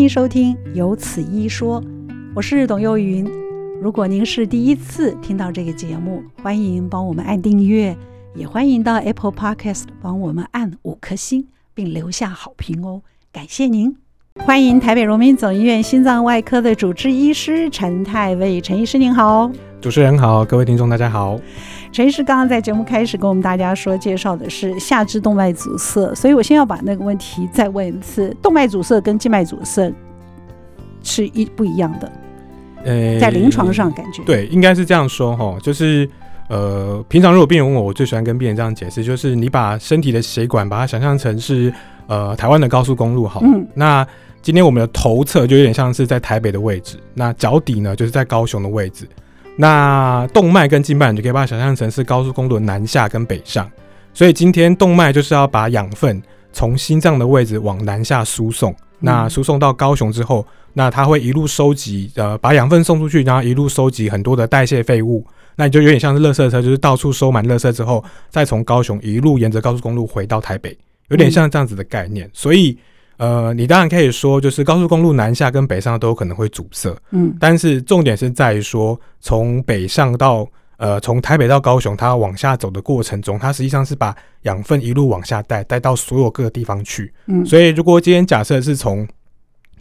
欢迎收听《有此一说》，我是董幼云。如果您是第一次听到这个节目，欢迎帮我们按订阅，也欢迎到 Apple Podcast 帮我们按五颗星，并留下好评哦，感谢您！欢迎台北荣民总医院心脏外科的主治医师陈泰卫，陈医师您好。主持人好，各位听众大家好。陈医师刚刚在节目开始跟我们大家说，介绍的是下肢动脉阻塞，所以我先要把那个问题再问一次：动脉阻塞跟静脉阻塞是一不一样的？呃，在临床上感觉对，应该是这样说哈，就是呃，平常如果病人问我，我最喜欢跟病人这样解释，就是你把身体的血管把它想象成是呃台湾的高速公路好，嗯，那今天我们的头侧就有点像是在台北的位置，那脚底呢就是在高雄的位置。那动脉跟静脉，你就可以把它想象成是高速公路的南下跟北上，所以今天动脉就是要把养分从心脏的位置往南下输送。那输送到高雄之后，那它会一路收集，呃，把养分送出去，然后一路收集很多的代谢废物。那你就有点像是垃圾车，就是到处收满垃圾之后，再从高雄一路沿着高速公路回到台北，有点像这样子的概念。所以。呃，你当然可以说，就是高速公路南下跟北上都有可能会阻塞，嗯，但是重点是在于说，从北上到呃，从台北到高雄，它往下走的过程中，它实际上是把养分一路往下带，带到所有各个地方去，嗯，所以如果今天假设是从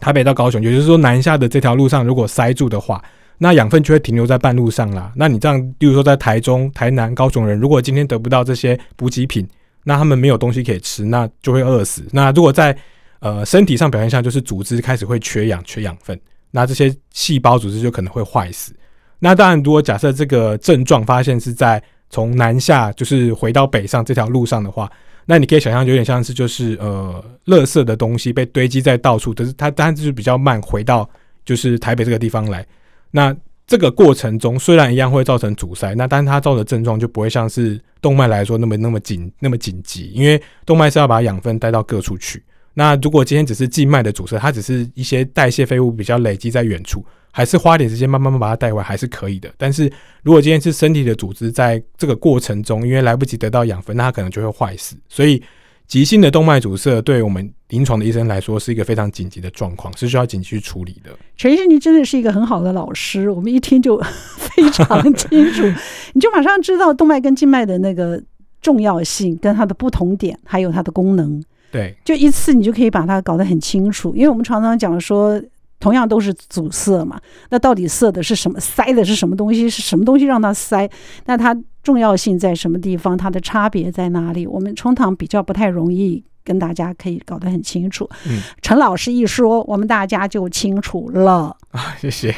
台北到高雄，也就是说南下的这条路上如果塞住的话，那养分就会停留在半路上啦。那你这样，例如说在台中、台南、高雄人，如果今天得不到这些补给品，那他们没有东西可以吃，那就会饿死。那如果在呃，身体上表现下就是组织开始会缺氧、缺养分，那这些细胞组织就可能会坏死。那当然，如果假设这个症状发现是在从南下就是回到北上这条路上的话，那你可以想象有点像是就是呃，垃圾的东西被堆积在到处，可是它当然就是比较慢回到就是台北这个地方来。那这个过程中虽然一样会造成阻塞，那但是它造的症状就不会像是动脉来说那么那么紧那么紧急，因为动脉是要把养分带到各处去。那如果今天只是静脉的阻塞，它只是一些代谢废物比较累积在远处，还是花点时间慢慢慢把它带回来还是可以的。但是如果今天是身体的组织在这个过程中，因为来不及得到养分，那它可能就会坏死。所以急性的动脉阻塞对我们临床的医生来说是一个非常紧急的状况，是需要紧急去处理的。陈医生，你真的是一个很好的老师，我们一听就非常清楚，你就马上知道动脉跟静脉的那个重要性，跟它的不同点，还有它的功能。对，就一次你就可以把它搞得很清楚，因为我们常常讲说，同样都是阻塞嘛，那到底塞的是什么？塞的是什么东西？是什么东西让它塞？那它重要性在什么地方？它的差别在哪里？我们通常比较不太容易跟大家可以搞得很清楚。嗯，陈老师一说，我们大家就清楚了啊。谢谢。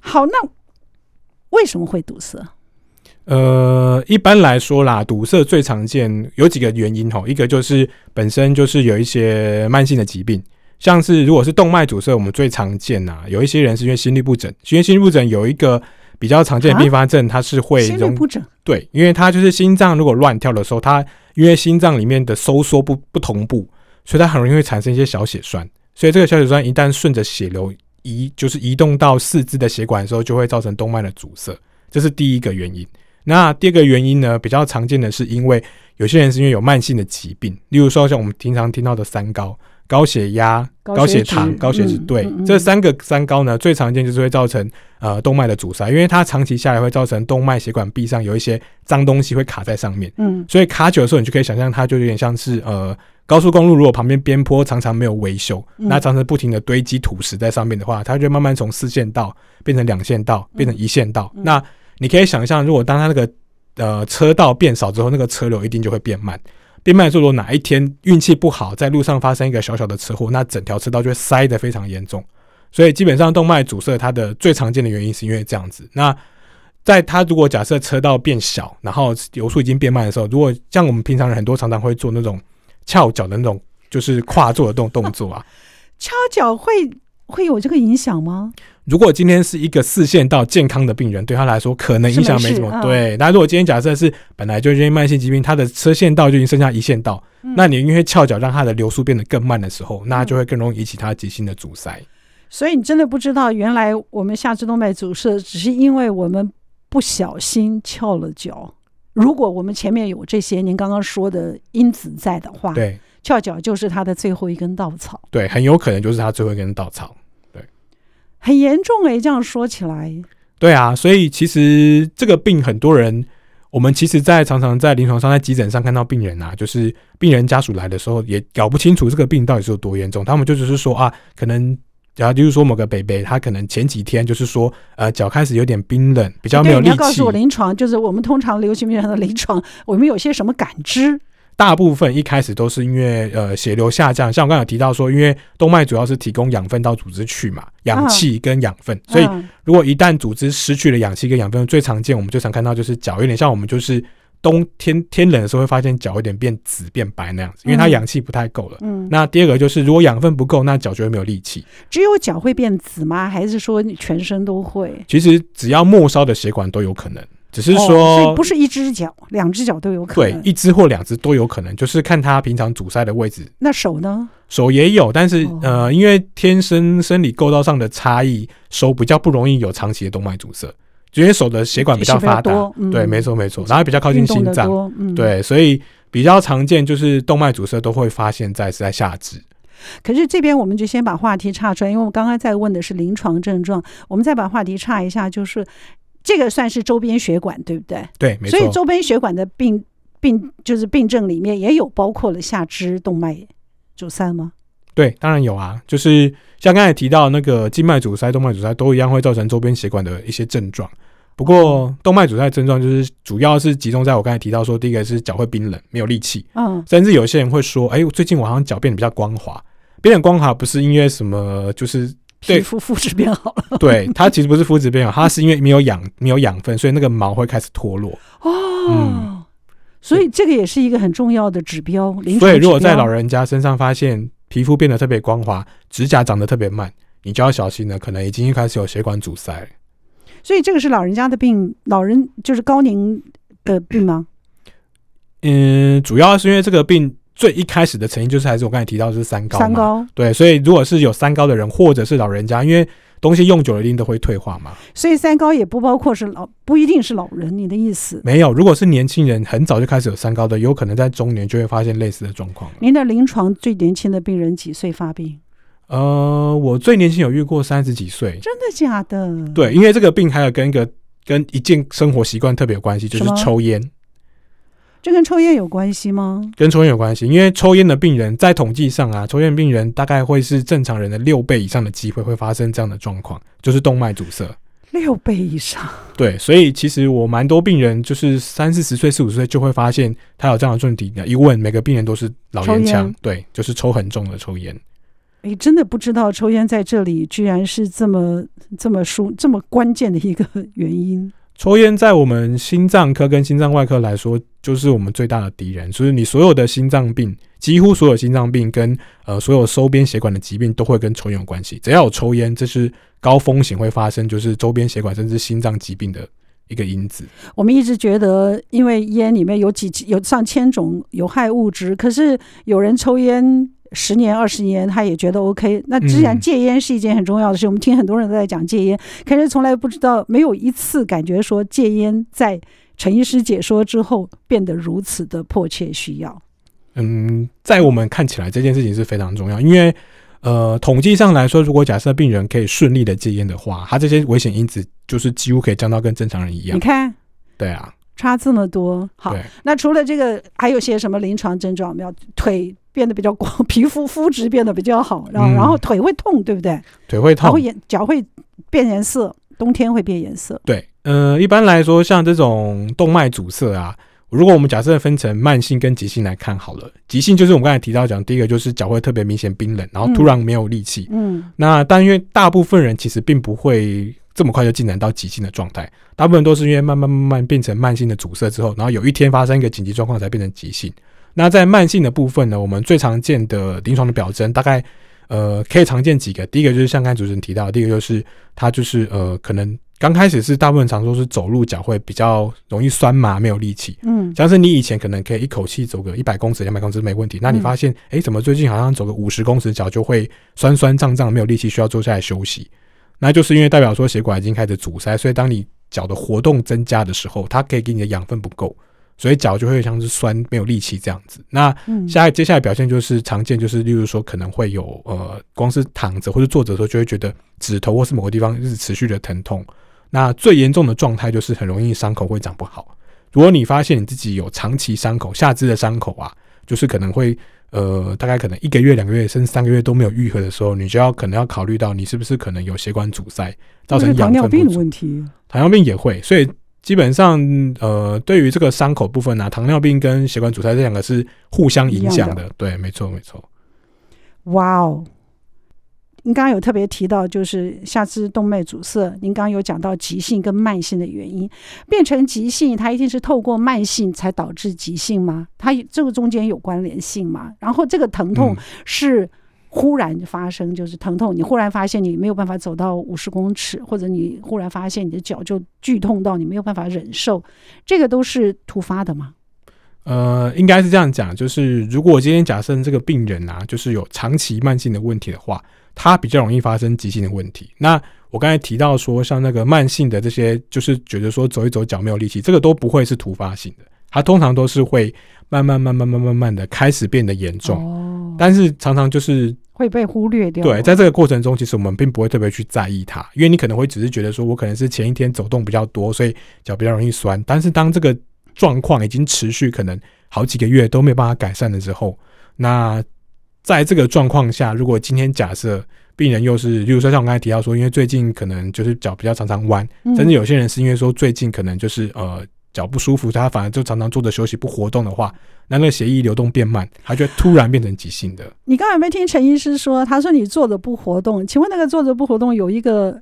好，那为什么会堵塞？呃，一般来说啦，堵塞最常见有几个原因吼，一个就是本身就是有一些慢性的疾病，像是如果是动脉阻塞，我们最常见呐，有一些人是因为心律不整，因为心律不整有一个比较常见的并发症，它是会心律不整，对，因为它就是心脏如果乱跳的时候，它因为心脏里面的收缩不不同步，所以它很容易会产生一些小血栓，所以这个小血栓一旦顺着血流移，就是移动到四肢的血管的时候，就会造成动脉的阻塞，这是第一个原因。那第二个原因呢，比较常见的是因为有些人是因为有慢性的疾病，例如说像我们平常听到的三高：高血压、高血糖、高血脂。对，这三个三高呢，最常见就是会造成呃动脉的阻塞，因为它长期下来会造成动脉血管壁上有一些脏东西会卡在上面。嗯，所以卡久的时候，你就可以想象它就有点像是呃高速公路，如果旁边边坡常常没有维修，那常常不停的堆积土石在上面的话，它就慢慢从四线道变成两线道，变成一线道。那你可以想象，如果当它那个呃车道变少之后，那个车流一定就会变慢。变慢的时候，如果哪一天运气不好，在路上发生一个小小的车祸，那整条车道就会塞得非常严重。所以基本上动脉阻塞它的最常见的原因是因为这样子。那在它如果假设车道变小，然后流速已经变慢的时候，如果像我们平常人很多常常会做那种翘脚的那种，就是跨坐的动动作啊，翘脚会会有这个影响吗？如果今天是一个四线道健康的病人，对他来说可能影响没什么。对，那如果今天假设是本来就因为慢性疾病，他的车线道就已经剩下一线道，嗯、那你因为翘脚让他的流速变得更慢的时候，那就会更容易引起他急性的阻塞。所以你真的不知道，原来我们下肢动脉阻塞只是因为我们不小心翘了脚。如果我们前面有这些您刚刚说的因子在的话，对。翘脚就是他的最后一根稻草。对，很有可能就是他最后一根稻草。对，很严重哎，这样说起来。对啊，所以其实这个病很多人，我们其实，在常常在临床上，在急诊上看到病人啊，就是病人家属来的时候，也搞不清楚这个病到底是有多严重。他们就只是说啊，可能。然后就是说，某个北北他可能前几天就是说，呃，脚开始有点冰冷，比较没有力气。你要告诉我，临床就是我们通常流行病人的临床，我们有些什么感知？大部分一开始都是因为呃血流下降，像我刚才有提到说，因为动脉主要是提供养分到组织去嘛，氧气跟养分，啊、所以如果一旦组织失去了氧气跟养分，最常见我们最常看到就是脚有点像我们就是。冬天天冷的时候会发现脚有点变紫变白那样子，因为它氧气不太够了。嗯，那第二个就是如果养分不够，那脚就会没有力气。只有脚会变紫吗？还是说你全身都会？其实只要末梢的血管都有可能，只是说，哦、所以不是一只脚，两只脚都有可能。对，一只或两只都有可能，就是看他平常阻塞的位置。那手呢？手也有，但是、哦、呃，因为天生生理构造上的差异，手比较不容易有长期的动脉阻塞。因为手的血管比较发达，嗯、对，没错没错，然后比较靠近心脏，嗯、对，所以比较常见就是动脉阻塞都会发现在是在下肢。可是这边我们就先把话题岔出来，因为我们刚刚在问的是临床症状，我们再把话题岔一下，就是这个算是周边血管，对不对？对，没错。所以周边血管的病病就是病症里面也有包括了下肢动脉阻塞吗？对，当然有啊，就是像刚才提到那个静脉阻塞、动脉阻塞都一样会造成周边血管的一些症状。不过动脉阻塞症状就是主要是集中在我刚才提到说，第一个是脚会冰冷，没有力气，嗯，甚至有些人会说，哎，我最近我好像脚变得比较光滑，变得光滑不是因为什么，就是皮肤肤质变好了，对，它其实不是肤质变好，它是因为没有养没有养分，所以那个毛会开始脱落。哦，嗯，所以这个也是一个很重要的指标。指标。所以如果在老人家身上发现皮肤变得特别光滑，指甲长得特别慢，你就要小心了，可能已经开始有血管阻塞。所以这个是老人家的病，老人就是高龄的病吗？嗯，主要是因为这个病最一开始的成因就是还是我刚才提到的是三高。三高。对，所以如果是有三高的人或者是老人家，因为东西用久了一定都会退化嘛。所以三高也不包括是老，不一定是老人，你的意思？没有，如果是年轻人很早就开始有三高的，有可能在中年就会发现类似的状况。您的临床最年轻的病人几岁发病？呃，我最年轻有遇过三十几岁，真的假的？对，因为这个病还有跟一个跟一件生活习惯特别有关系，就是抽烟。这跟抽烟有关系吗？跟抽烟有关系，因为抽烟的病人在统计上啊，抽烟病人大概会是正常人的六倍以上的机会会发生这样的状况，就是动脉阻塞。六倍以上？对，所以其实我蛮多病人就是三四十岁、四五十岁就会发现他有这样的问题。一问每个病人都是老烟枪，对，就是抽很重的抽烟。哎，真的不知道抽烟在这里居然是这么这么疏这么关键的一个原因。抽烟在我们心脏科跟心脏外科来说，就是我们最大的敌人。所以你所有的心脏病，几乎所有心脏病跟呃所有周边血管的疾病都会跟抽烟有关系。只要有抽烟，这是高风险会发生，就是周边血管甚至心脏疾病的一个因子。我们一直觉得，因为烟里面有几有上千种有害物质，可是有人抽烟。十年二十年，他也觉得 OK。那既然戒烟是一件很重要的事，嗯、我们听很多人都在讲戒烟，可是从来不知道，没有一次感觉说戒烟在陈医师解说之后变得如此的迫切需要。嗯，在我们看起来这件事情是非常重要，因为呃，统计上来说，如果假设病人可以顺利的戒烟的话，他这些危险因子就是几乎可以降到跟正常人一样。你看，对啊，差这么多。好，那除了这个，还有些什么临床症状？没有腿。变得比较光，皮肤肤质变得比较好，然后、嗯、然后腿会痛，对不对？腿会痛，然后眼脚会变颜色，冬天会变颜色。对，呃，一般来说，像这种动脉阻塞啊，如果我们假设分成慢性跟急性来看好了，急性就是我们刚才提到讲，第一个就是脚会特别明显冰冷，然后突然没有力气。嗯，那但因为大部分人其实并不会这么快就进展到急性的状态，大部分都是因为慢慢慢慢变成慢性的阻塞之后，然后有一天发生一个紧急状况才变成急性。那在慢性的部分呢，我们最常见的临床的表征，大概呃可以常见几个。第一个就是像刚才主持人提到的，第一个就是他就是呃可能刚开始是大部分常说是走路脚会比较容易酸麻，没有力气。嗯，像是你以前可能可以一口气走个一百公尺、两百公尺没问题，那你发现哎、嗯欸、怎么最近好像走个五十公尺脚就会酸酸胀胀，没有力气，需要坐下来休息。那就是因为代表说血管已经开始阻塞，所以当你脚的活动增加的时候，它可以给你的养分不够。所以脚就会像是酸没有力气这样子。那下接下来表现就是常见，就是例如说可能会有呃，光是躺着或者坐着的时候就会觉得指头或是某个地方一直持续的疼痛。那最严重的状态就是很容易伤口会长不好。如果你发现你自己有长期伤口，下肢的伤口啊，就是可能会呃，大概可能一个月、两个月甚至三个月都没有愈合的时候，你就要可能要考虑到你是不是可能有血管阻塞，造成糖尿病的问题。糖尿病也会，所以基本上呃，对于这个伤口部分呢、啊，糖尿病跟血管阻塞这两个是互相影响的。对，没错，没错。哇哦。您刚刚有特别提到，就是下肢动脉阻塞。您刚刚有讲到急性跟慢性的原因，变成急性，它一定是透过慢性才导致急性吗？它这个中间有关联性吗？然后这个疼痛是忽然发生，就是疼痛，你忽然发现你没有办法走到五十公尺，或者你忽然发现你的脚就剧痛到你没有办法忍受，这个都是突发的吗？呃，应该是这样讲，就是如果今天假设这个病人啊，就是有长期慢性的问题的话。他比较容易发生急性的问题。那我刚才提到说，像那个慢性的这些，就是觉得说走一走脚没有力气，这个都不会是突发性的。它通常都是会慢慢、慢慢、慢、慢慢的开始变得严重。哦。但是常常就是会被忽略掉。对，在这个过程中，其实我们并不会特别去在意它，因为你可能会只是觉得说我可能是前一天走动比较多，所以脚比较容易酸。但是当这个状况已经持续可能好几个月都没有办法改善的时候，那。在这个状况下，如果今天假设病人又是，例如说像我刚才提到说，因为最近可能就是脚比较常常弯，甚至有些人是因为说最近可能就是呃脚不舒服，他反而就常常坐着休息不活动的话，那那个血液流动变慢，他就会突然变成急性的。你刚才有没有听陈医师说？他说你坐着不活动，请问那个坐着不活动有一个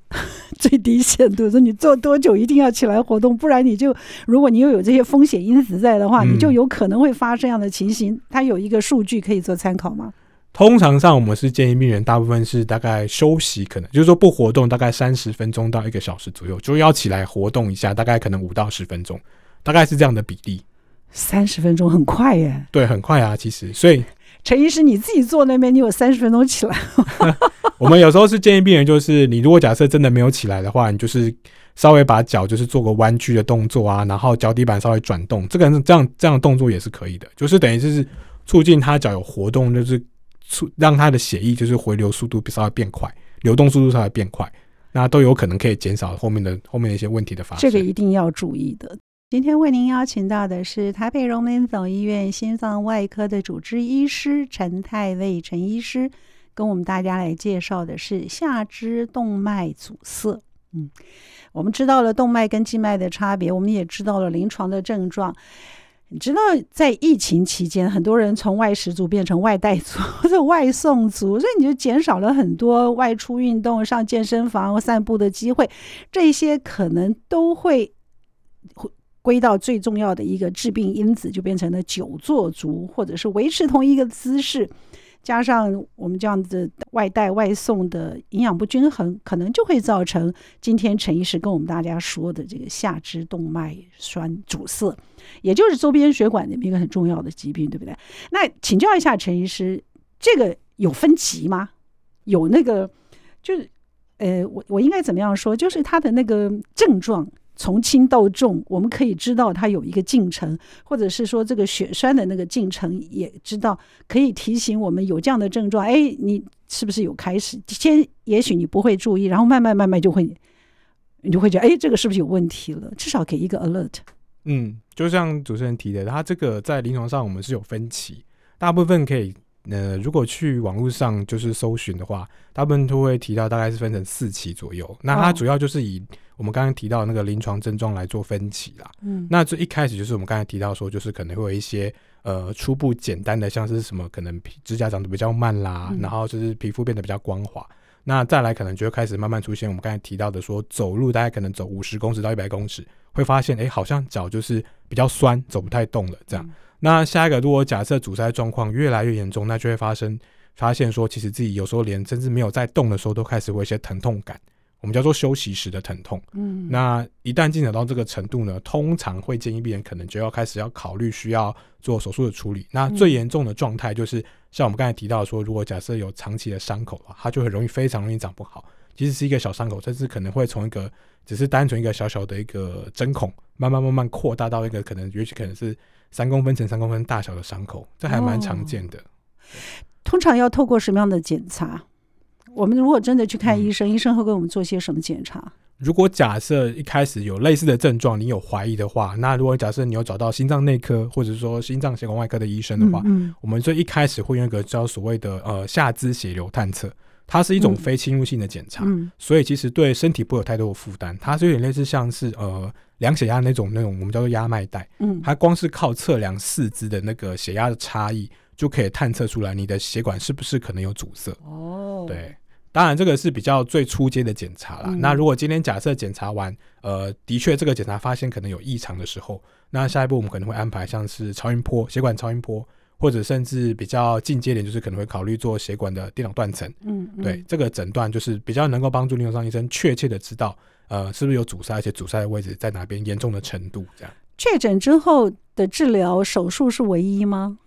最低限度，说你坐多久一定要起来活动，不然你就如果你又有这些风险因子在的话，你就有可能会发生这样的情形。他有一个数据可以做参考吗？通常上，我们是建议病人大部分是大概休息，可能就是说不活动，大概三十分钟到一个小时左右，就要起来活动一下，大概可能五到十分钟，大概是这样的比例。三十分钟很快耶？对，很快啊，其实。所以陈医师，你自己坐那边，你有三十分钟起来？我们有时候是建议病人，就是你如果假设真的没有起来的话，你就是稍微把脚就是做个弯曲的动作啊，然后脚底板稍微转动，这个这样这样的动作也是可以的，就是等于就是促进他脚有活动，就是促。让他的血液就是回流速度稍微变快，流动速度稍微变快，那都有可能可以减少后面的后面的一些问题的发生。这个一定要注意的。今天为您邀请到的是台北荣民总医院心脏外科的主治医师陈太尉陈医师，跟我们大家来介绍的是下肢动脉阻塞。嗯，我们知道了动脉跟静脉的差别，我们也知道了临床的症状。你知道，在疫情期间，很多人从外食族变成外带族或者外送族，所以你就减少了很多外出运动、上健身房散步的机会。这些可能都会归到最重要的一个致病因子，就变成了久坐族，或者是维持同一个姿势。加上我们这样子外带外送的营养不均衡，可能就会造成今天陈医师跟我们大家说的这个下肢动脉栓阻塞，也就是周边血管的一个很重要的疾病，对不对？那请教一下陈医师，这个有分级吗？有那个就是呃，我我应该怎么样说？就是他的那个症状。从轻到重，我们可以知道它有一个进程，或者是说这个血栓的那个进程，也知道可以提醒我们有这样的症状。哎，你是不是有开始？先也许你不会注意，然后慢慢慢慢就会，你就会觉得哎，这个是不是有问题了？至少给一个 alert。嗯，就像主持人提的，它这个在临床上我们是有分歧，大部分可以。呃，如果去网络上就是搜寻的话，大部分都会提到大概是分成四期左右。那它主要就是以我们刚刚提到那个临床症状来做分歧啦。嗯，那这一开始就是我们刚才提到说，就是可能会有一些呃初步简单的，像是什么可能指甲长得比较慢啦，嗯、然后就是皮肤变得比较光滑。那再来可能就会开始慢慢出现我们刚才提到的说，走路大概可能走五十公尺到一百公尺，会发现哎、欸，好像脚就是比较酸，走不太动了这样。嗯那下一个，如果假设阻塞状况越来越严重，那就会发生发现说，其实自己有时候连甚至没有在动的时候，都开始会有一些疼痛感，我们叫做休息时的疼痛。嗯，那一旦进展到这个程度呢，通常会建议病人可能就要开始要考虑需要做手术的处理。那最严重的状态就是像我们刚才提到说，如果假设有长期的伤口的话，它就很容易非常容易长不好。其实是一个小伤口，甚至可能会从一个只是单纯一个小小的一个针孔，慢慢慢慢扩大到一个可能，也许可能是三公分乘三公分大小的伤口，这还蛮常见的。哦。通常要透过什么样的检查？我们如果真的去看医生，嗯、医生会给我们做些什么检查？如果假设一开始有类似的症状，你有怀疑的话，那如果假设你有找到心脏内科或者说心脏血管外科的医生的话，嗯嗯、我们最一开始会用一个叫所谓的呃下肢血流探测，它是一种非侵入性的检查，所以其实对身体不会有太多的负担，它是有点类似像是呃量血压那种那种我们叫做压脉带，嗯，它光是靠测量四肢的那个血压的差异，就可以探测出来你的血管是不是可能有阻塞。哦，对。当然，这个是比较最初阶的检查啦。嗯、那如果今天假设检查完，呃，的确这个检查发现可能有异常的时候，那下一步我们可能会安排像是超音波、血管超音波，或者甚至比较进阶点，就是可能会考虑做血管的电脑断层。嗯，嗯，对，这个诊断就是比较能够帮助临床上医生确切的知道，呃，是不是有阻塞，而且阻塞的位置在哪边，严重的程度这样。确诊之后的治疗，手术是唯一吗？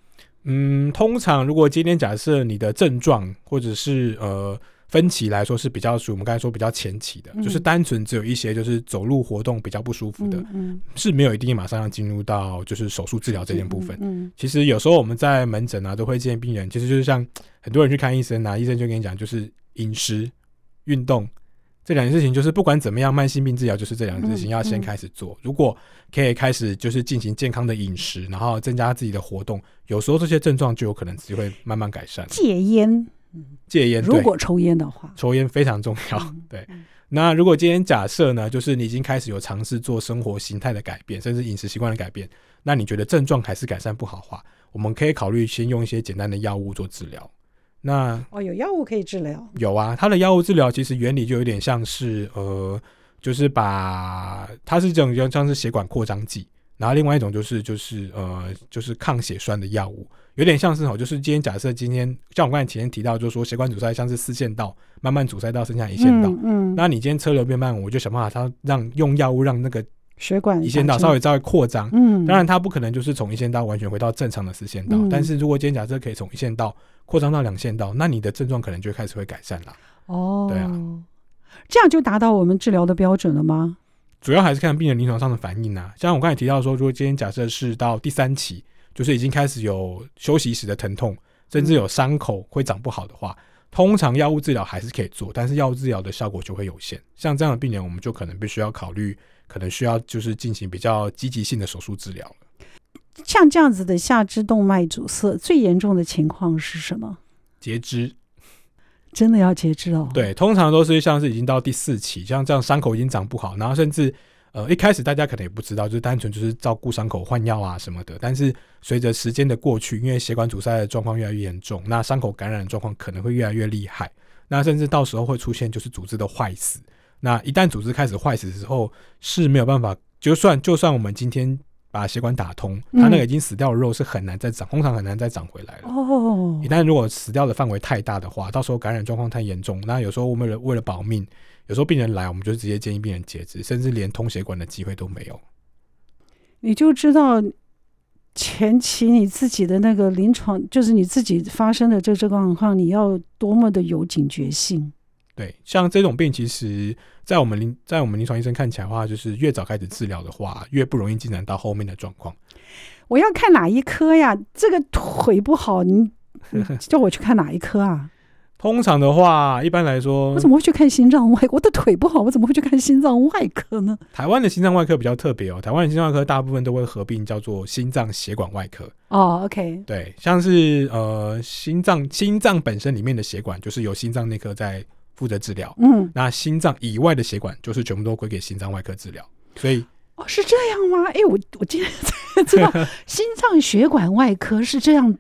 嗯，通常如果今天假设你的症状或者是呃。分期来说是比较属于我们刚才说比较前期的，嗯、就是单纯只有一些就是走路活动比较不舒服的，嗯嗯、是没有一定马上要进入到就是手术治疗这件部分。嗯嗯、其实有时候我们在门诊啊都会建议病人，其实就是像很多人去看医生啊，医生就跟你讲就是饮食、运动这两件事情，就是不管怎么样，慢性病治疗就是这两件事情要先开始做。嗯嗯、如果可以开始就是进行健康的饮食，然后增加自己的活动，有时候这些症状就有可能只会慢慢改善。戒烟。戒烟，如果抽烟的话，抽烟非常重要。嗯、对，那如果今天假设呢，就是你已经开始有尝试做生活形态的改变，甚至饮食习惯的改变，那你觉得症状还是改善不好的话，我们可以考虑先用一些简单的药物做治疗。那哦，有药物可以治疗？有啊，它的药物治疗其实原理就有点像是呃，就是把它是这种像像是血管扩张剂。然后另外一种就是就是呃就是抗血栓的药物，有点像是哦，就是今天假设今天像我刚才前面提到，就是说血管阻塞像是四线道慢慢阻塞到剩下一线道，嗯，嗯，那你今天车流变慢，我就想办法它让用药物让那个血管一线道稍微稍微扩张，嗯，当然它不可能就是从一线道完全回到正常的四线道，嗯，但是如果今天假设可以从一线道扩张到两线道，那你的症状可能就开始会改善了。哦，对啊，这样就达到我们治疗的标准了吗？主要还是看病人临床上的反应啊，像我刚才提到说，如果今天假设是到第三期，就是已经开始有休息时的疼痛，甚至有伤口会长不好的话，通常药物治疗还是可以做，但是药物治疗的效果就会有限。像这样的病人，我们就可能必须要考虑，可能需要就是进行比较积极性的手术治疗。像这样子的下肢动脉阻塞，最严重的情况是什么？截肢。真的要截肢哦？对，通常都是像是已经到第四期，像这样伤口已经长不好，然后甚至呃一开始大家可能也不知道，就是单纯就是照顾伤口换药啊什么的。但是随着时间的过去，因为血管阻塞的状况越来越严重，那伤口感染的状况可能会越来越厉害，那甚至到时候会出现就是组织的坏死。那一旦组织开始坏死之后，是没有办法，就算就算我们今天。把血管打通，它那个已经死掉的肉是很难再长，通常很难再长回来了。哦，一旦如果死掉的范围太大的话，到时候感染状况太严重，那有时候我们为了为了保命，有时候病人来，我们就直接建议病人截肢，甚至连通血管的机会都没有。你就知道前期你自己的那个临床，就是你自己发生的这这个状况，你要多么的有警觉性。对，像这种病，其实，在我们临在我们临床医生看起来的话，就是越早开始治疗的话，越不容易进展到后面的状况。我要看哪一科呀？这个腿不好，你 叫我去看哪一科啊？通常的话，一般来说，我怎么会去看心脏外？我的腿不好，我怎么会去看心脏外科呢？台湾的心脏外科比较特别哦，台湾的心脏外科大部分都会合并叫做心脏血管外科。哦，OK，对，像是呃心脏心脏本身里面的血管，就是由心脏内科在。负责治疗，嗯，那心脏以外的血管就是全部都归给心脏外科治疗，所以哦，是这样吗？哎、欸，我我今天才知道 心脏血管外科是这样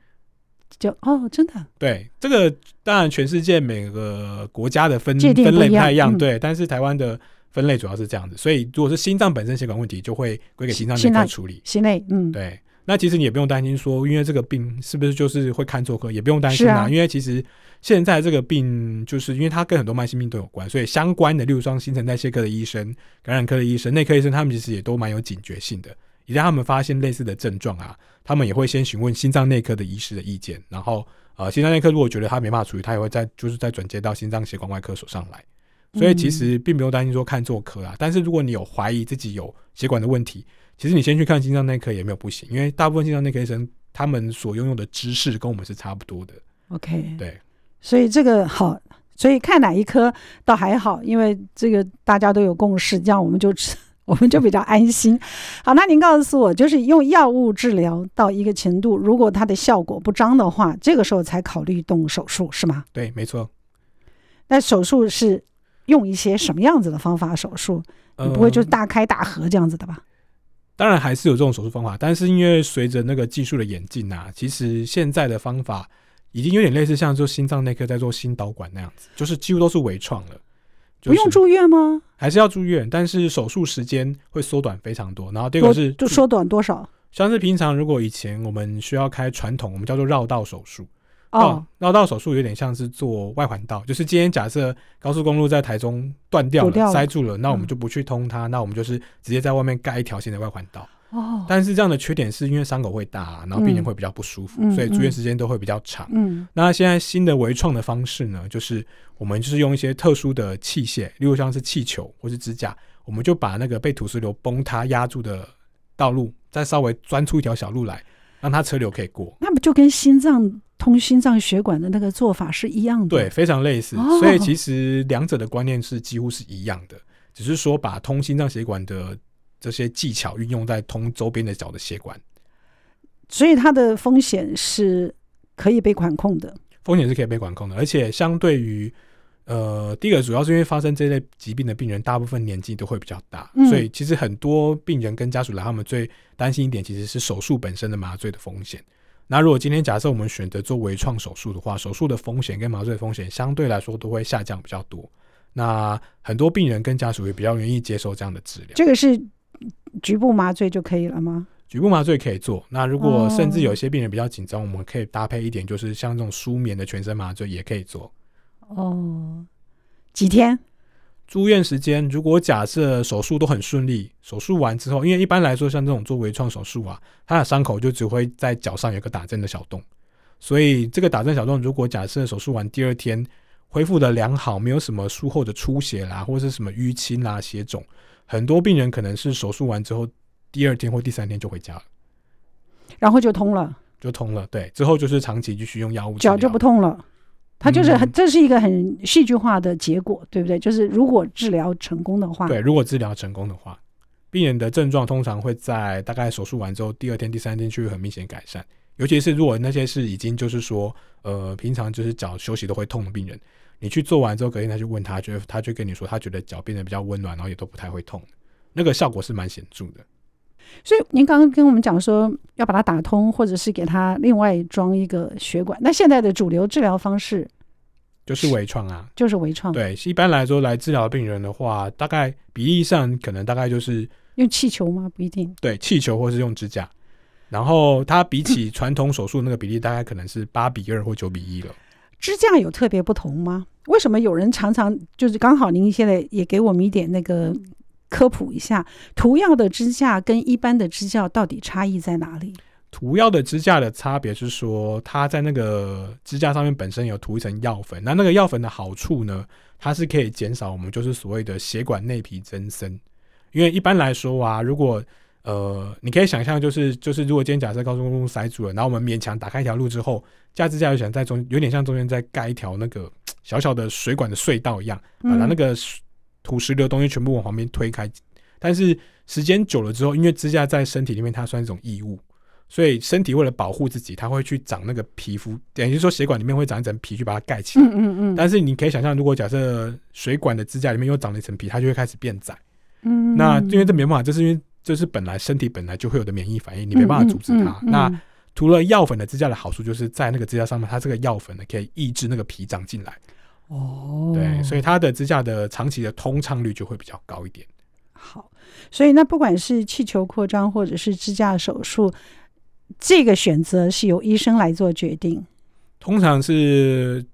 就哦，真的。对，这个当然全世界每个国家的分分类不太一样，嗯、对，但是台湾的分类主要是这样子，所以如果是心脏本身血管问题，就会归给心脏内科处理。心内，嗯，对。那其实你也不用担心说，因为这个病是不是就是会看错科，也不用担心啊，啊因为其实。现在这个病，就是因为它跟很多慢性病都有关，所以相关的，例如说新陈代谢科的医生、感染科的医生、内科医生，他们其实也都蛮有警觉性的。一旦他们发现类似的症状啊，他们也会先询问心脏内科的医师的意见，然后呃，心脏内科如果觉得他没办法处理，他也会再就是再转接到心脏血管外科手上来。所以其实并不用担心说看错科啊。但是如果你有怀疑自己有血管的问题，其实你先去看心脏内科也没有不行，因为大部分心脏内科医生他们所拥有的知识跟我们是差不多的。OK，对，所以这个好，所以看哪一科倒还好，因为这个大家都有共识，这样我们就 我们就比较安心。好，那您告诉我，就是用药物治疗到一个程度，如果它的效果不彰的话，这个时候才考虑动手术，是吗？对，没错。那手术是用一些什么样子的方法手术？你不会就是大开大合这样子的吧？当然还是有这种手术方法，但是因为随着那个技术的演进啊，其实现在的方法已经有点类似像做心脏内科在做心导管那样子，就是几乎都是微创了。不用住院吗？还是要住院，但是手术时间会缩短非常多。然后第二个是就缩短多少？像是平常如果以前我们需要开传统，我们叫做绕道手术。哦，绕道手术有点像是做外环道，就是今天假设高速公路在台中断掉了，塞住了，那我们就不去通它，嗯、那我们就是直接在外面盖一条新的外环道。哦，但是这样的缺点是因为伤口会大，然后病人会比较不舒服，嗯、所以住院时间都会比较长。嗯，那现在新的微创的方式呢，就是我们就是用一些特殊的器械，例如像是气球或是支架，我们就把那个被土石流崩塌压住的道路，再稍微钻出一条小路来，让它车流可以过。那不就跟心脏？通心脏血管的那个做法是一样的，对，非常类似。哦、所以其实两者的观念是几乎是一样的，只是说把通心脏血管的这些技巧运用在通周边的小的血管，所以它的风险是可以被管控的。风险是可以被管控的，而且相对于呃，第一个主要是因为发生这类疾病的病人，大部分年纪都会比较大，嗯、所以其实很多病人跟家属来，他们最担心一点其实是手术本身的麻醉的风险。那如果今天假设我们选择做微创手术的话，手术的风险跟麻醉风险相对来说都会下降比较多。那很多病人跟家属也比较愿意接受这样的治疗。这个是局部麻醉就可以了吗？局部麻醉可以做。那如果甚至有些病人比较紧张，哦、我们可以搭配一点，就是像这种舒眠的全身麻醉也可以做。哦，几天？住院时间，如果假设手术都很顺利，手术完之后，因为一般来说像这种做微创手术啊，它的伤口就只会在脚上有个打针的小洞，所以这个打针小洞，如果假设手术完第二天恢复的良好，没有什么术后的出血啦，或者是什么淤青啦、血肿，很多病人可能是手术完之后第二天或第三天就回家了，然后就通了，就通了，对，之后就是长期继续用药物，脚就不痛了。它就是很，这是一个很戏剧化的结果，对不对？就是如果治疗成功的话，对，如果治疗成功的话，病人的症状通常会在大概手术完之后第二天、第三天就会很明显改善。尤其是如果那些是已经就是说，呃，平常就是脚休息都会痛的病人，你去做完之后，隔天他就问他，觉得他就跟你说，他觉得脚变得比较温暖，然后也都不太会痛，那个效果是蛮显著的。所以您刚刚跟我们讲说要把它打通，或者是给它另外装一个血管。那现在的主流治疗方式就是微创啊，就是微创。对，一般来说来治疗病人的话，大概比例上可能大概就是用气球吗？不一定。对，气球或是用支架。然后它比起 传统手术那个比例，大概可能是八比二或九比一了。支架有特别不同吗？为什么有人常常就是刚好您现在也给我们一点那个。科普一下，涂药的支架跟一般的支架到底差异在哪里？涂药的支架的差别是说，它在那个支架上面本身有涂一层药粉。那那个药粉的好处呢，它是可以减少我们就是所谓的血管内皮增生。因为一般来说啊，如果呃，你可以想象就是就是，如果今天假设高速公路塞住了，然后我们勉强打开一条路之后，架支架又想在中，有点像中间再盖一条那个小小的水管的隧道一样，把它那个。土石流东西全部往旁边推开，但是时间久了之后，因为支架在身体里面它算一种异物，所以身体为了保护自己，它会去长那个皮肤，等于说血管里面会长一层皮去把它盖起来。嗯嗯嗯。但是你可以想象，如果假设水管的支架里面又长了一层皮，它就会开始变窄。嗯。那因为这没办法，这是因为这是本来身体本来就会有的免疫反应，你没办法阻止它。那涂了药粉的支架的好处，就是在那个支架上面，它这个药粉呢可以抑制那个皮长进来。哦，对，所以它的支架的长期的通畅率就会比较高一点。好，所以那不管是气球扩张或者是支架手术，这个选择是由医生来做决定。通常是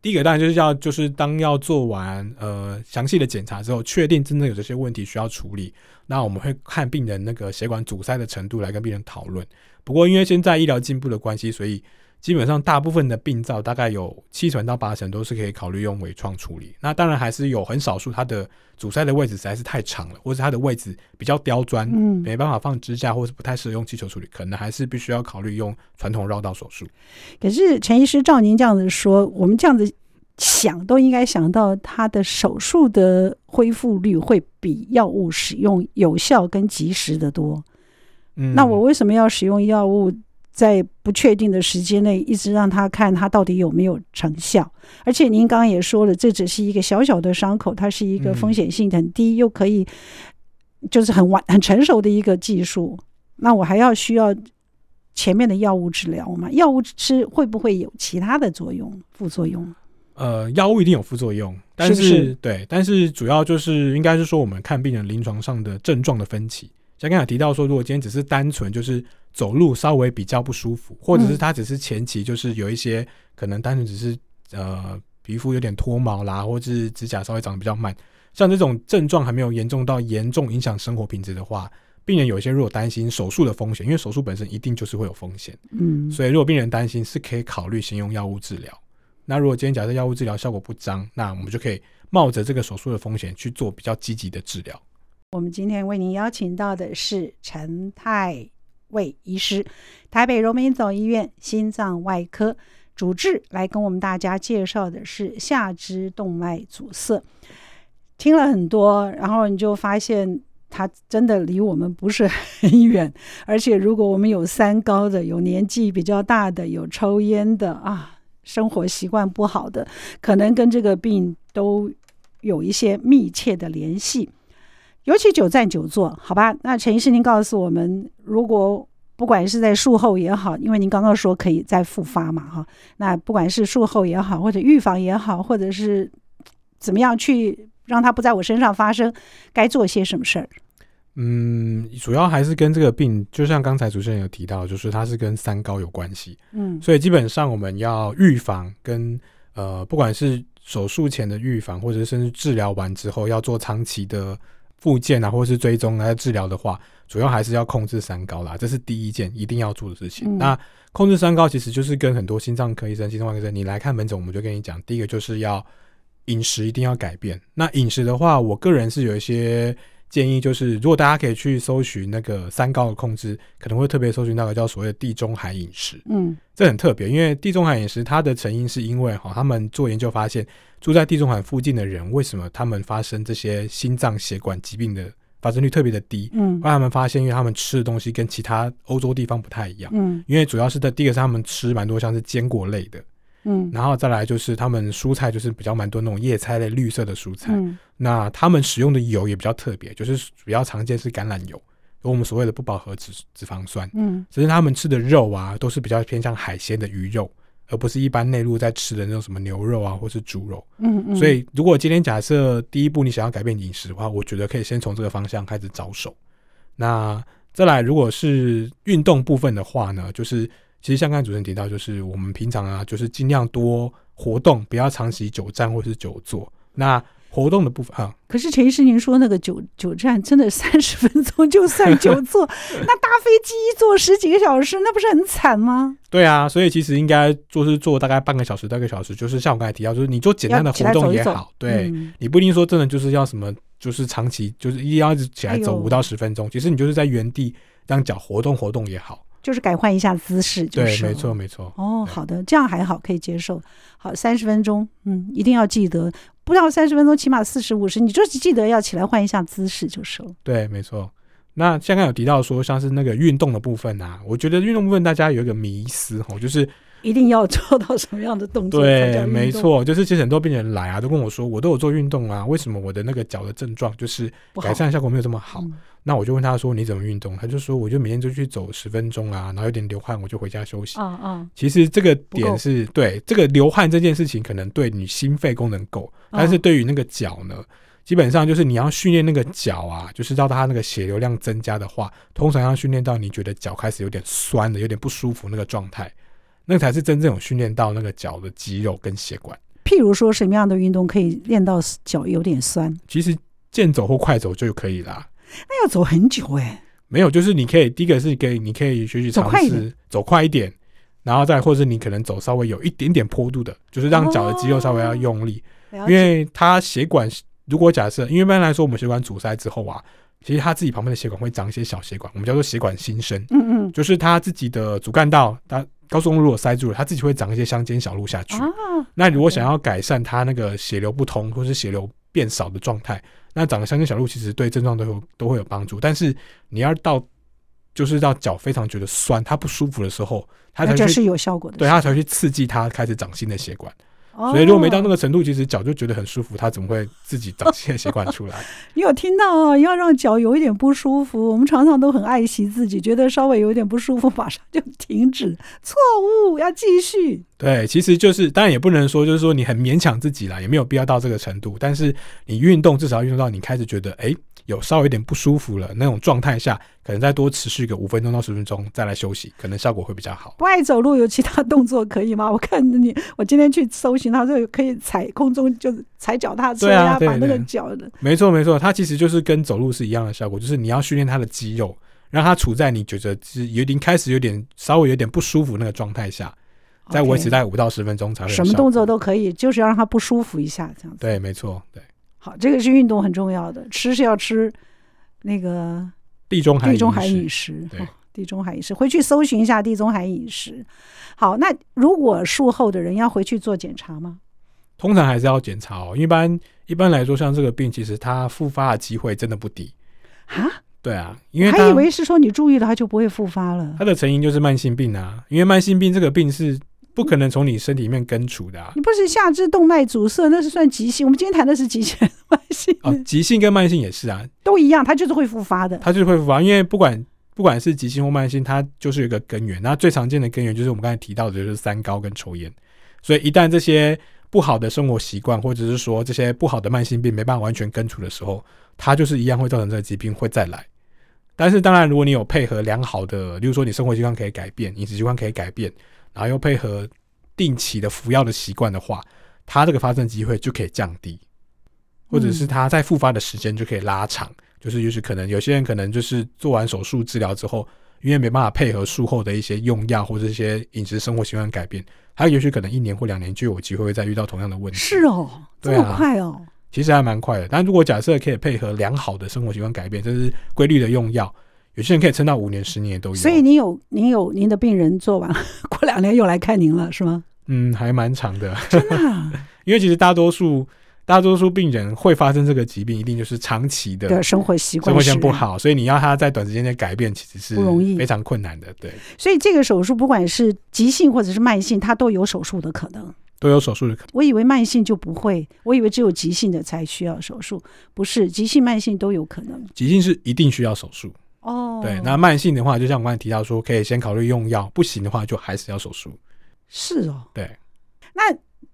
第一个当然就是要就是当要做完呃详细的检查之后，确定真正有这些问题需要处理，那我们会看病人那个血管阻塞的程度来跟病人讨论。不过因为现在医疗进步的关系，所以。基本上大部分的病灶大概有七成到八成都是可以考虑用微创处理。那当然还是有很少数它的阻塞的位置实在是太长了，或者它的位置比较刁钻，嗯，没办法放支架，或是不太适合用气球处理，可能还是必须要考虑用传统绕道手术。可是陈医师照您这样子说，我们这样子想都应该想到，它的手术的恢复率会比药物使用有效跟及时的多。嗯，那我为什么要使用药物，在不确定的时间内一直让他看他到底有没有成效？而且您刚刚也说了，这只是一个小小的伤口，它是一个风险性很低，又可以就是很完很成熟的一个技术。那我还要需要前面的药物治疗吗？药物吃会不会有其他的作用、副作用？呃，药物一定有副作用，但是，对，但是主要就是应该是说我们看病人临床上的症状的分歧。像刚才提到说，如果今天只是单纯就是走路稍微比较不舒服，或者是他只是前期就是有一些可能单纯只是呃皮肤有点脱毛啦，或者是指甲稍微长得比较慢，像这种症状还没有严重到严重影响生活品质的话，病人有一些如果担心手术的风险，因为手术本身一定就是会有风险，嗯，所以如果病人担心是可以考虑先用药物治疗。那如果今天假设药物治疗效果不彰，那我们就可以冒着这个手术的风险去做比较积极的治疗。我们今天为您邀请到的是陈泰位医师，台北荣民总医院心脏外科主治，来跟我们大家介绍的是下肢动脉阻塞。听了很多，然后你就发现它真的离我们不是 很远，而且如果我们有三高的、有年纪比较大的、有抽烟的啊，生活习惯不好的，可能跟这个病都有一些密切的联系。尤其久站久坐，好吧？那陈医师，您告诉我们，如果不管是在术后也好，因为您刚刚说可以再复发嘛，哈，那不管是术后也好，或者预防也好，或者是怎么样去让它不在我身上发生，该做些什么事儿？嗯，主要还是跟这个病，就像刚才主持人有提到，就是它是跟三高有关系。嗯，所以基本上我们要预防跟呃，不管是手术前的预防，或者甚至治疗完之后要做长期的。复健啊，或者是追踪啊治疗的话，主要还是要控制三高啦，这是第一件一定要做的事情。嗯、那控制三高其实就是跟很多心脏科医生、心脏外科医生，你来看门诊，我们就跟你讲，第一个就是要饮食一定要改变。那饮食的话，我个人是有一些。建议就是，如果大家可以去搜寻那个三高的控制，可能会特别搜寻那个叫所谓的地中海饮食。嗯，这很特别，因为地中海饮食它的成因是因为哈，他们做研究发现，住在地中海附近的人，为什么他们发生这些心脏血管疾病的发生率特别的低？嗯，后来他们发现，因为他们吃的东西跟其他欧洲地方不太一样。嗯，因为主要是在第一个是他们吃蛮多像是坚果类的。嗯，然后再来就是他们蔬菜就是比较蛮多那种叶菜类绿色的蔬菜，嗯、那他们使用的油也比较特别，就是比较常见是橄榄油，有我们所谓的不饱和脂脂肪酸，嗯，只是他们吃的肉啊都是比较偏向海鲜的鱼肉，而不是一般内陆在吃的那种什么牛肉啊或是猪肉，嗯嗯，所以如果今天假设第一步你想要改变饮食的话，我觉得可以先从这个方向开始着手。那再来如果是运动部分的话呢，就是。其实像刚才主持人提到，就是我们平常啊，就是尽量多活动，不要长期久站或是久坐。那活动的部分啊，可是陈医师，您说那个久久站真的三十分钟就算 久坐？那搭飞机坐十几个小时，那不是很惨吗？对啊，所以其实应该做是做大概半个小时到一个小时，就是像我刚才提到，就是你做简单的活动也好，走走对、嗯、你不一定说真的就是要什么，就是长期就是一定要一直起来走五到十分钟，哎、其实你就是在原地让脚活动活动也好。就是改换一下姿势，就是，对，没错，没错。哦，好的，这样还好，可以接受。好，三十分钟，嗯，一定要记得，不要三十分钟，起码四十五十，你就记得要起来换一下姿势就是了。对，没错。那刚刚有提到说，像是那个运动的部分啊，我觉得运动部分大家有一个迷思哦，就是。一定要做到什么样的动作？对，没错，就是其实很多病人来啊，都跟我说，我都有做运动啊，为什么我的那个脚的症状就是改善效果没有这么好？好嗯、那我就问他说，你怎么运动？他就说，我就每天就去走十分钟啊，然后有点流汗，我就回家休息。啊啊、嗯，其实这个点是对这个流汗这件事情，可能对你心肺功能够，但是对于那个脚呢，嗯、基本上就是你要训练那个脚啊，就是让它那个血流量增加的话，通常要训练到你觉得脚开始有点酸的、有点不舒服那个状态。那才是真正有训练到那个脚的肌肉跟血管。譬如说，什么样的运动可以练到脚有点酸？其实健走或快走就可以啦。那要走很久哎、欸。没有，就是你可以第一个是给，你可以学习尝试走快一点，然后再或者你可能走稍微有一点点坡度的，就是让脚的肌肉稍微要用力，哦、因为它血管如果假设，因为一般来说我们血管阻塞之后啊，其实它自己旁边的血管会长一些小血管，我们叫做血管新生，嗯嗯，就是它自己的主干道，它高速公路如果塞住了，它自己会长一些乡间小路下去。啊、那如果想要改善它那个血流不通或是血流变少的状态，那长的乡间小路其实对症状都有都会有帮助。但是你要到就是到脚非常觉得酸，它不舒服的时候，它才是有效果的，对，它才去刺激它开始长新的血管。所以如果没到那个程度，其实脚就觉得很舒服，它怎么会自己长新的血管出来？你有听到啊？要让脚有一点不舒服，我们常常都很爱惜自己，觉得稍微有一点不舒服，马上就停止，错误，要继续。对，其实就是当然也不能说就是说你很勉强自己啦，也没有必要到这个程度。但是你运动至少要运动到你开始觉得哎。欸有稍微有点不舒服了，那种状态下，可能再多持续个五分钟到十分钟再来休息，可能效果会比较好。不爱走路有其他动作可以吗？我看你，我今天去搜寻，他说可以踩空中，就是踩脚踏车呀，把那个脚的。没错没错，它其实就是跟走路是一样的效果，就是你要训练它的肌肉，让它处在你觉得是有点开始有点稍微有点不舒服那个状态下，再维持在五到十分钟才会。什么动作都可以，就是要让他不舒服一下，这样子。对，没错，对。好，这个是运动很重要的，吃是要吃那个地中海地中海饮食，对，地中海饮食，回去搜寻一下地中海饮食。好，那如果术后的人要回去做检查吗？通常还是要检查哦。一般一般来说，像这个病，其实它复发的机会真的不低啊。对啊，因为还以为是说你注意了，它就不会复发了。它的成因就是慢性病啊，因为慢性病这个病是。不可能从你身体里面根除的啊！你不是下肢动脉阻塞，那是算急性。我们今天谈的是急性、慢性。哦，急性跟慢性也是啊，都一样，它就是会复发的。它就是会复发，因为不管不管是急性或慢性，它就是有一个根源。那最常见的根源就是我们刚才提到的，就是三高跟抽烟。所以一旦这些不好的生活习惯，或者是说这些不好的慢性病没办法完全根除的时候，它就是一样会造成这个疾病会再来。但是当然，如果你有配合良好的，例如说你生活习惯可以改变，饮食习惯可以改变，然后又配合。定期的服药的习惯的话，它这个发生机会就可以降低，或者是它在复发的时间就可以拉长。嗯、就是就是可能有些人可能就是做完手术治疗之后，因为没办法配合术后的一些用药或者一些饮食生活习惯改变，他也许可能一年或两年就有机会会再遇到同样的问题。是哦，这么快哦？啊、其实还蛮快的。但如果假设可以配合良好的生活习惯改变，就是规律的用药，有些人可以撑到五年、十年都有。所以您有您有您的病人做完 过两年又来看您了，是吗？嗯，还蛮长的，真的、啊。因为其实大多数大多数病人会发生这个疾病，一定就是长期的的生活习惯、生活习惯不好，所以你要他在短时间内改变，其实是不容易，非常困难的。对，所以这个手术不管是急性或者是慢性，它都有手术的可能，都有手术的可能。我以为慢性就不会，我以为只有急性的才需要手术，不是，急性慢性都有可能。急性是一定需要手术哦，对。那慢性的话，就像我刚才提到说，可以先考虑用药，不行的话就还是要手术。是哦，对。那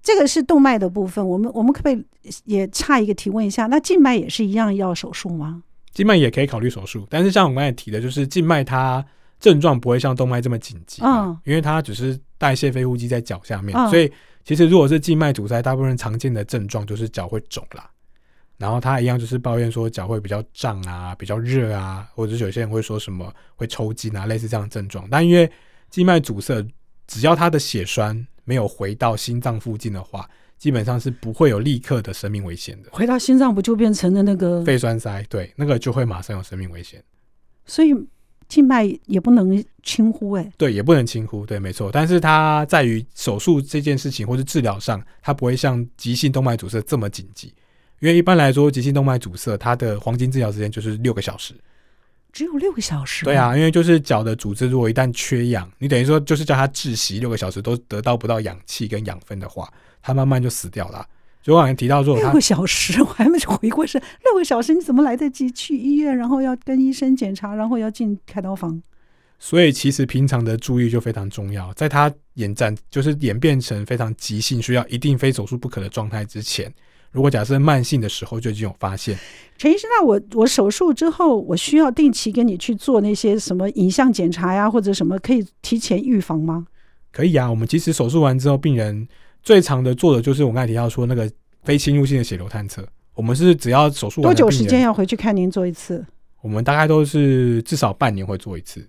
这个是动脉的部分，我们我们可不可以也差一个提问一下？那静脉也是一样要手术吗？静脉也可以考虑手术，但是像我们刚才提的，就是静脉它症状不会像动脉这么紧急，嗯，因为它只是代谢肺呼吸在脚下面，嗯，所以其实如果是静脉阻塞，大部分常见的症状就是脚会肿啦，然后他一样就是抱怨说脚会比较胀啊，比较热啊，或者是有些人会说什么会抽筋啊，类似这样的症状。但因为静脉阻塞，只要他的血栓没有回到心脏附近的话，基本上是不会有立刻的生命危险的。回到心脏不就变成了那个肺栓塞？对，那个就会马上有生命危险。所以静脉也不能轻忽，哎，对，也不能轻忽，对，没错。但是它在于手术这件事情或是治疗上，它不会像急性动脉阻塞这么紧急。因为一般来说，急性动脉阻塞它的黄金治疗时间就是六个小时。只有六个小时。对啊，因为就是脚的组织如果一旦缺氧，你等于说就是叫它窒息六个小时都得到不到氧气跟养分的话，它慢慢就死掉了。所以我好像提到说，六个小时我还没回过神，六个小时你怎么来得及去医院，然后要跟医生检查，然后要进开刀房？所以其实平常的注意就非常重要，在它演战就是演变成非常急性需要一定非手术不可的状态之前。如果假设慢性的时候就已经有发现，陈医生，那我我手术之后，我需要定期跟你去做那些什么影像检查呀，或者什么可以提前预防吗？可以啊，我们其实手术完之后，病人最常的做的就是我刚才提到说那个非侵入性的血流探测。我们是只要手术完多久时间要回去看您做一次？我们大概都是至少半年会做一次。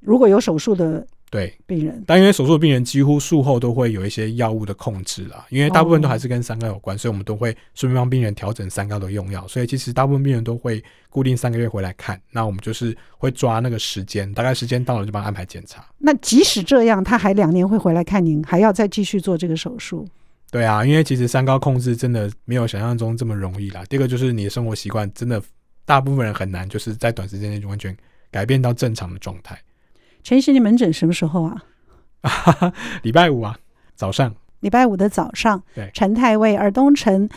如果有手术的对病人，但因为手术的病人几乎术后都会有一些药物的控制啦，因为大部分都还是跟三高有关，哦、所以我们都会顺便帮病人调整三高的用药。所以其实大部分病人都会固定三个月回来看，那我们就是会抓那个时间，大概时间到了就帮他安排检查。那即使这样，他还两年会回来看您，还要再继续做这个手术？对啊，因为其实三高控制真的没有想象中这么容易啦。第二个就是你的生活习惯真的大部分人很难，就是在短时间内就完全改变到正常的状态。陈医师，你门诊什么时候啊？礼拜五啊，早上。礼拜五的早上。对。陈太尉，尔东陈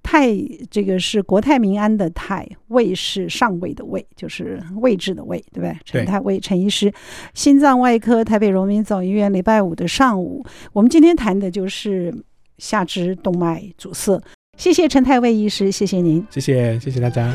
太，这个是国泰民安的泰，尉是上位的尉，就是位置的位，对不对？陈太尉，陈医师，心脏外科，台北荣民总医院，礼拜五的上午。我们今天谈的就是下肢动脉阻塞。谢谢陈太尉医师，谢谢您。谢谢，谢谢大家。